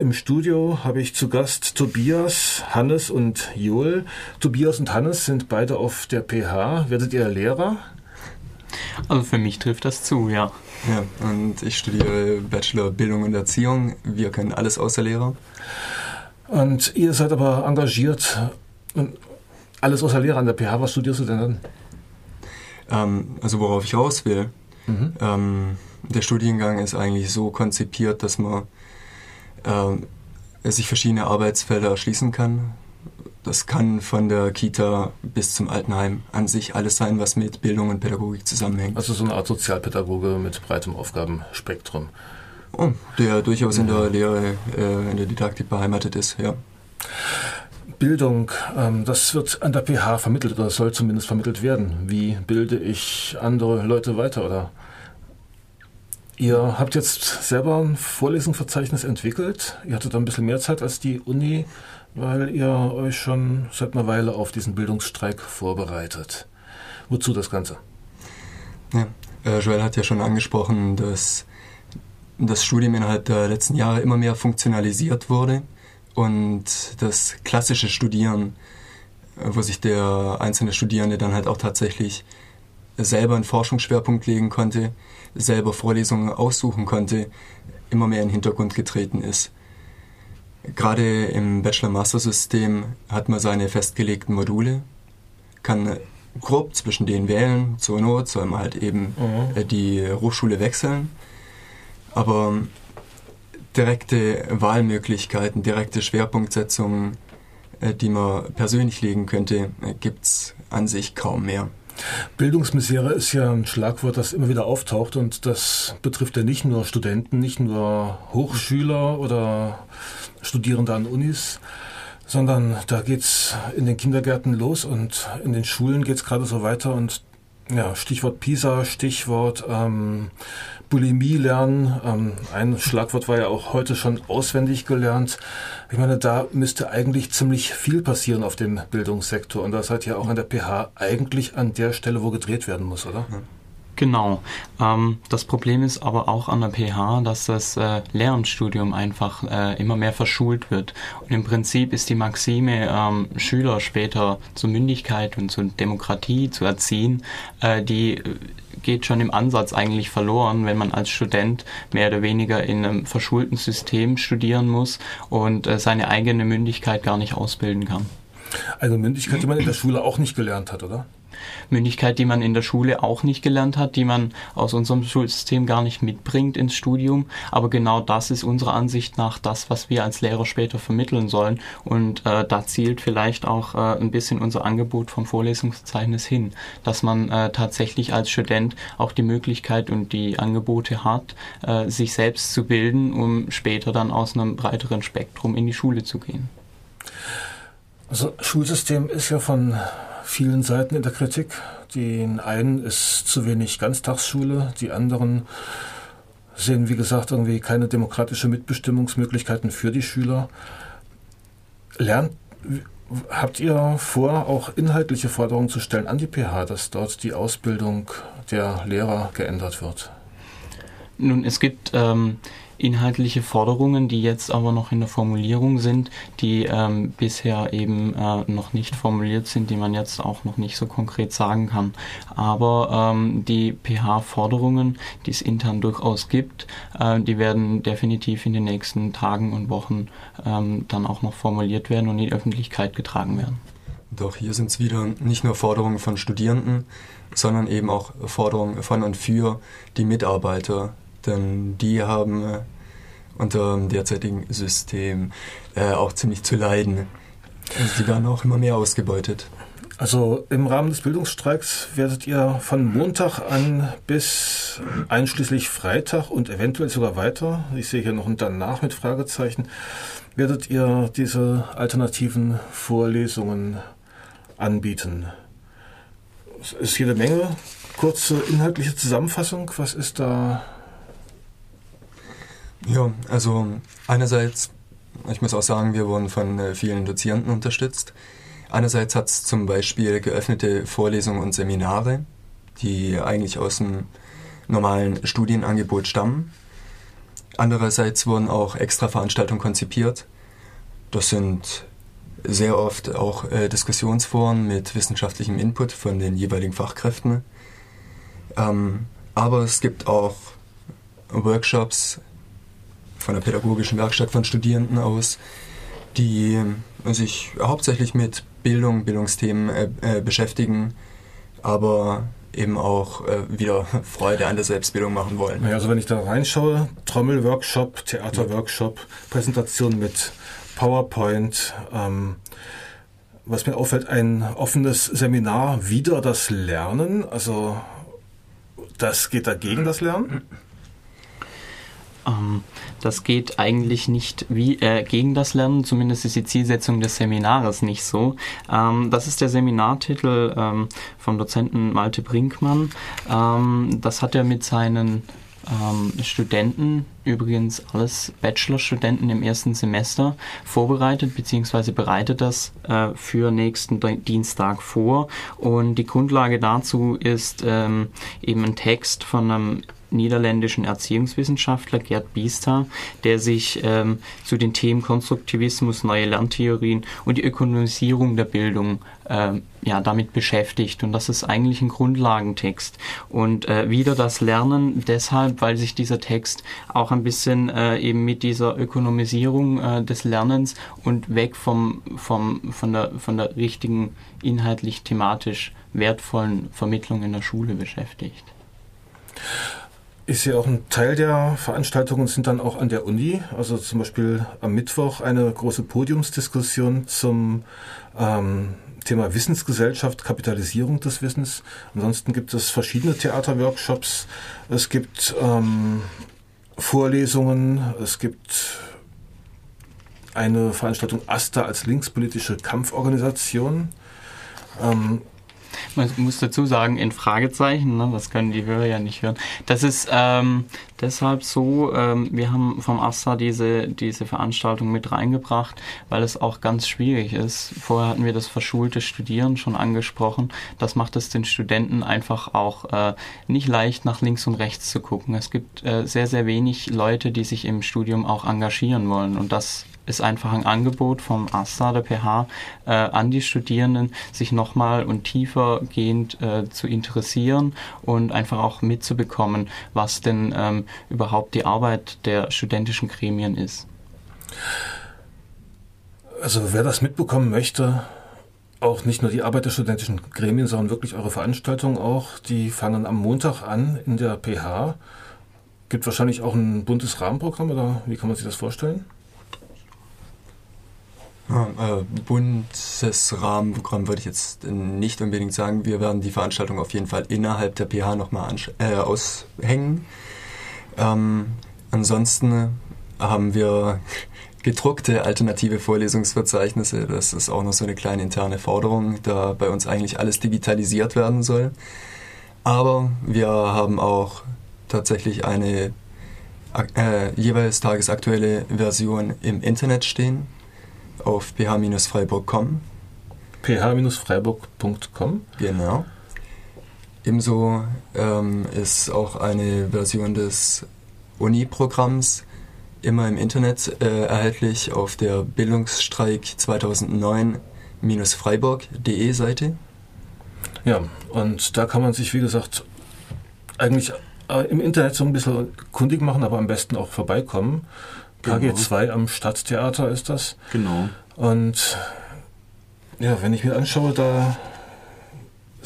Im Studio habe ich zu Gast Tobias, Hannes und Joel. Tobias und Hannes sind beide auf der PH. Werdet ihr Lehrer? Also für mich trifft das zu, ja. Ja, und ich studiere Bachelor Bildung und Erziehung. Wir können alles außer Lehrer. Und ihr seid aber engagiert. Alles außer Lehrer an der PH. Was studierst du denn dann? Ähm, also worauf ich raus will. Mhm. Ähm, der Studiengang ist eigentlich so konzipiert, dass man äh, sich verschiedene Arbeitsfelder erschließen kann. Das kann von der Kita bis zum Altenheim an sich alles sein, was mit Bildung und Pädagogik zusammenhängt. Also so eine Art Sozialpädagoge mit breitem Aufgabenspektrum. Oh, der durchaus in der Lehre, äh, in der Didaktik beheimatet ist, ja. Bildung, ähm, das wird an der PH vermittelt oder soll zumindest vermittelt werden. Wie bilde ich andere Leute weiter oder Ihr habt jetzt selber ein Vorlesungsverzeichnis entwickelt. Ihr hattet ein bisschen mehr Zeit als die Uni, weil ihr euch schon seit einer Weile auf diesen Bildungsstreik vorbereitet. Wozu das Ganze? Ja, äh, Joel hat ja schon angesprochen, dass das Studium innerhalb der letzten Jahre immer mehr funktionalisiert wurde und das klassische Studieren, äh, wo sich der einzelne Studierende dann halt auch tatsächlich selber einen Forschungsschwerpunkt legen konnte, selber Vorlesungen aussuchen konnte, immer mehr in den Hintergrund getreten ist. Gerade im Bachelor-Master-System hat man seine festgelegten Module, kann grob zwischen denen wählen, zur Not soll man halt eben mhm. die Hochschule wechseln. Aber direkte Wahlmöglichkeiten, direkte Schwerpunktsetzungen, äh, die man persönlich legen könnte, äh, gibt es an sich kaum mehr. Bildungsmisere ist ja ein Schlagwort, das immer wieder auftaucht und das betrifft ja nicht nur Studenten, nicht nur Hochschüler oder Studierende an Unis, sondern da geht es in den Kindergärten los und in den Schulen geht es gerade so weiter und ja, Stichwort PISA, Stichwort ähm, Bulimie lernen. Ähm, ein Schlagwort war ja auch heute schon auswendig gelernt. Ich meine, da müsste eigentlich ziemlich viel passieren auf dem Bildungssektor. Und da seid ihr auch an der PH eigentlich an der Stelle, wo gedreht werden muss, oder? Ja. Genau. Ähm, das Problem ist aber auch an der PH, dass das äh, Lehramtsstudium einfach äh, immer mehr verschult wird. Und im Prinzip ist die Maxime, ähm, Schüler später zur Mündigkeit und zur Demokratie zu erziehen, äh, die geht schon im Ansatz eigentlich verloren, wenn man als Student mehr oder weniger in einem verschulten System studieren muss und äh, seine eigene Mündigkeit gar nicht ausbilden kann. Also Mündigkeit, die man in der Schule auch nicht gelernt hat, oder? Mündigkeit, die man in der Schule auch nicht gelernt hat, die man aus unserem Schulsystem gar nicht mitbringt ins Studium. Aber genau das ist unserer Ansicht nach das, was wir als Lehrer später vermitteln sollen. Und äh, da zielt vielleicht auch äh, ein bisschen unser Angebot vom Vorlesungsverzeichnis hin, dass man äh, tatsächlich als Student auch die Möglichkeit und die Angebote hat, äh, sich selbst zu bilden, um später dann aus einem breiteren Spektrum in die Schule zu gehen. Also Schulsystem ist ja von vielen Seiten in der Kritik. Den einen ist zu wenig Ganztagsschule, die anderen sehen, wie gesagt, irgendwie keine demokratische Mitbestimmungsmöglichkeiten für die Schüler. Lernt, habt ihr vor, auch inhaltliche Forderungen zu stellen an die PH, dass dort die Ausbildung der Lehrer geändert wird? Nun, es gibt ähm, inhaltliche Forderungen, die jetzt aber noch in der Formulierung sind, die ähm, bisher eben äh, noch nicht formuliert sind, die man jetzt auch noch nicht so konkret sagen kann. Aber ähm, die pH-Forderungen, die es intern durchaus gibt, äh, die werden definitiv in den nächsten Tagen und Wochen ähm, dann auch noch formuliert werden und in die Öffentlichkeit getragen werden. Doch hier sind es wieder nicht nur Forderungen von Studierenden, sondern eben auch Forderungen von und für die Mitarbeiter denn die haben äh, unter dem derzeitigen System äh, auch ziemlich zu leiden. Also die werden auch immer mehr ausgebeutet. Also im Rahmen des Bildungsstreiks werdet ihr von Montag an bis einschließlich Freitag und eventuell sogar weiter, ich sehe hier noch ein danach mit Fragezeichen, werdet ihr diese alternativen Vorlesungen anbieten. Es ist jede Menge. Kurze inhaltliche Zusammenfassung. Was ist da ja, also einerseits, ich muss auch sagen, wir wurden von äh, vielen Dozierenden unterstützt. Einerseits hat es zum Beispiel geöffnete Vorlesungen und Seminare, die eigentlich aus dem normalen Studienangebot stammen. Andererseits wurden auch extra Veranstaltungen konzipiert. Das sind sehr oft auch äh, Diskussionsforen mit wissenschaftlichem Input von den jeweiligen Fachkräften. Ähm, aber es gibt auch Workshops von der pädagogischen Werkstatt von Studierenden aus, die sich hauptsächlich mit Bildung, Bildungsthemen äh, äh, beschäftigen, aber eben auch äh, wieder Freude an der Selbstbildung machen wollen. Ja, also wenn ich da reinschaue, Trommelworkshop, Theaterworkshop, Präsentation mit PowerPoint, ähm, was mir auffällt, ein offenes Seminar, wieder das Lernen, also das geht dagegen das Lernen? Ähm, das geht eigentlich nicht wie, äh, gegen das Lernen, zumindest ist die Zielsetzung des Seminares nicht so. Ähm, das ist der Seminartitel ähm, vom Dozenten Malte Brinkmann. Ähm, das hat er mit seinen ähm, Studenten, übrigens alles Bachelorstudenten im ersten Semester, vorbereitet bzw. bereitet das äh, für nächsten Dienstag vor. Und die Grundlage dazu ist ähm, eben ein Text von einem niederländischen Erziehungswissenschaftler Gerd Biester, der sich ähm, zu den Themen Konstruktivismus, neue Lerntheorien und die Ökonomisierung der Bildung ähm, ja, damit beschäftigt. Und das ist eigentlich ein Grundlagentext. Und äh, wieder das Lernen deshalb, weil sich dieser Text auch ein bisschen äh, eben mit dieser Ökonomisierung äh, des Lernens und weg vom, vom, von, der, von der richtigen inhaltlich thematisch wertvollen Vermittlung in der Schule beschäftigt. Ich sehe auch ein Teil der Veranstaltungen sind dann auch an der Uni. Also zum Beispiel am Mittwoch eine große Podiumsdiskussion zum ähm, Thema Wissensgesellschaft, Kapitalisierung des Wissens. Ansonsten gibt es verschiedene Theaterworkshops. Es gibt ähm, Vorlesungen. Es gibt eine Veranstaltung ASTA als linkspolitische Kampforganisation. Ähm, man muss dazu sagen, in Fragezeichen, ne, das können die Hörer ja nicht hören. Das ist ähm, deshalb so, ähm, wir haben vom AStA diese, diese Veranstaltung mit reingebracht, weil es auch ganz schwierig ist. Vorher hatten wir das verschulte Studieren schon angesprochen. Das macht es den Studenten einfach auch äh, nicht leicht, nach links und rechts zu gucken. Es gibt äh, sehr, sehr wenig Leute, die sich im Studium auch engagieren wollen und das ist einfach ein Angebot vom AStA, der PH, äh, an die Studierenden, sich nochmal und tiefergehend äh, zu interessieren und einfach auch mitzubekommen, was denn ähm, überhaupt die Arbeit der studentischen Gremien ist. Also wer das mitbekommen möchte, auch nicht nur die Arbeit der studentischen Gremien, sondern wirklich eure Veranstaltungen auch, die fangen am Montag an in der PH. Gibt wahrscheinlich auch ein buntes Rahmenprogramm oder wie kann man sich das vorstellen? Ja, äh, Bundesrahmenprogramm würde ich jetzt nicht unbedingt sagen. Wir werden die Veranstaltung auf jeden Fall innerhalb der PH nochmal äh, aushängen. Ähm, ansonsten haben wir gedruckte alternative Vorlesungsverzeichnisse. Das ist auch noch so eine kleine interne Forderung, da bei uns eigentlich alles digitalisiert werden soll. Aber wir haben auch tatsächlich eine äh, jeweils tagesaktuelle Version im Internet stehen auf ph-freiburg.com. ph-freiburg.com? Genau. Ebenso ähm, ist auch eine Version des Uni-Programms immer im Internet äh, erhältlich auf der Bildungsstreik 2009-freiburg.de Seite. Ja, und da kann man sich, wie gesagt, eigentlich äh, im Internet so ein bisschen kundig machen, aber am besten auch vorbeikommen. KG2 genau. am Stadttheater ist das. Genau. Und ja, wenn ich mir anschaue, da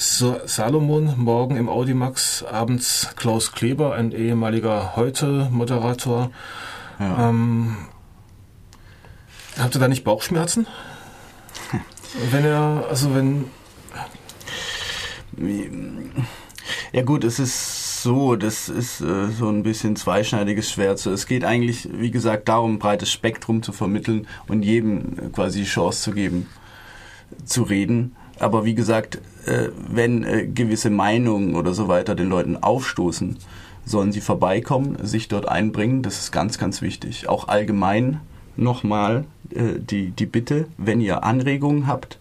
Salomon, morgen im Audimax, abends Klaus Kleber, ein ehemaliger Heute-Moderator. Ja. Ähm, habt ihr da nicht Bauchschmerzen? wenn er, also wenn. Ja gut, es ist so, das ist äh, so ein bisschen zweischneidiges Schwert. es geht eigentlich, wie gesagt, darum, ein breites Spektrum zu vermitteln und jedem quasi die Chance zu geben, zu reden. Aber wie gesagt, äh, wenn äh, gewisse Meinungen oder so weiter den Leuten aufstoßen, sollen sie vorbeikommen, sich dort einbringen. Das ist ganz, ganz wichtig. Auch allgemein nochmal äh, die, die Bitte, wenn ihr Anregungen habt,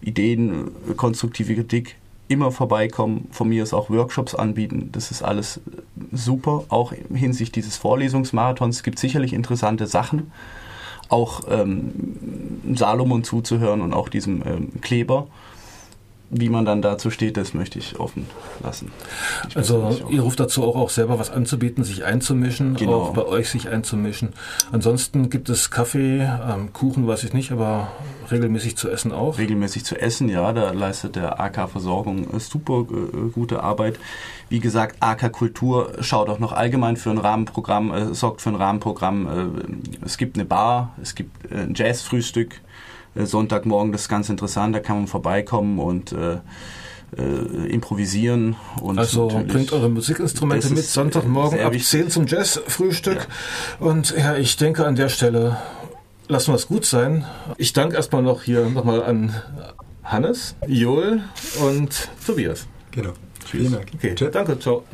Ideen, konstruktive Kritik, immer vorbeikommen, von mir ist auch Workshops anbieten. Das ist alles super, auch hinsichtlich dieses Vorlesungsmarathons. Es gibt sicherlich interessante Sachen, auch ähm, Salomon zuzuhören und auch diesem ähm, Kleber. Wie man dann dazu steht, das möchte ich offen lassen. Ich also ihr ruft dazu auch, auch selber was anzubieten, sich einzumischen, genau. auch bei euch sich einzumischen. Ansonsten gibt es Kaffee, ähm, Kuchen weiß ich nicht, aber regelmäßig zu essen auch? Regelmäßig zu essen, ja. Da leistet der AK Versorgung äh, super äh, gute Arbeit. Wie gesagt, AK Kultur schaut auch noch allgemein für ein Rahmenprogramm, äh, sorgt für ein Rahmenprogramm. Äh, es gibt eine Bar, es gibt äh, ein Jazzfrühstück äh, Sonntagmorgen, das ist ganz interessant, da kann man vorbeikommen und äh, äh, improvisieren. Und also bringt eure Musikinstrumente mit Sonntagmorgen ab 10 zum Jazz-Frühstück. Ja. Und ja, ich denke an der Stelle, lassen wir es gut sein. Ich danke erstmal noch hier nochmal an Hannes, Joel und Tobias. Genau. Tschüss. Okay, danke, ciao.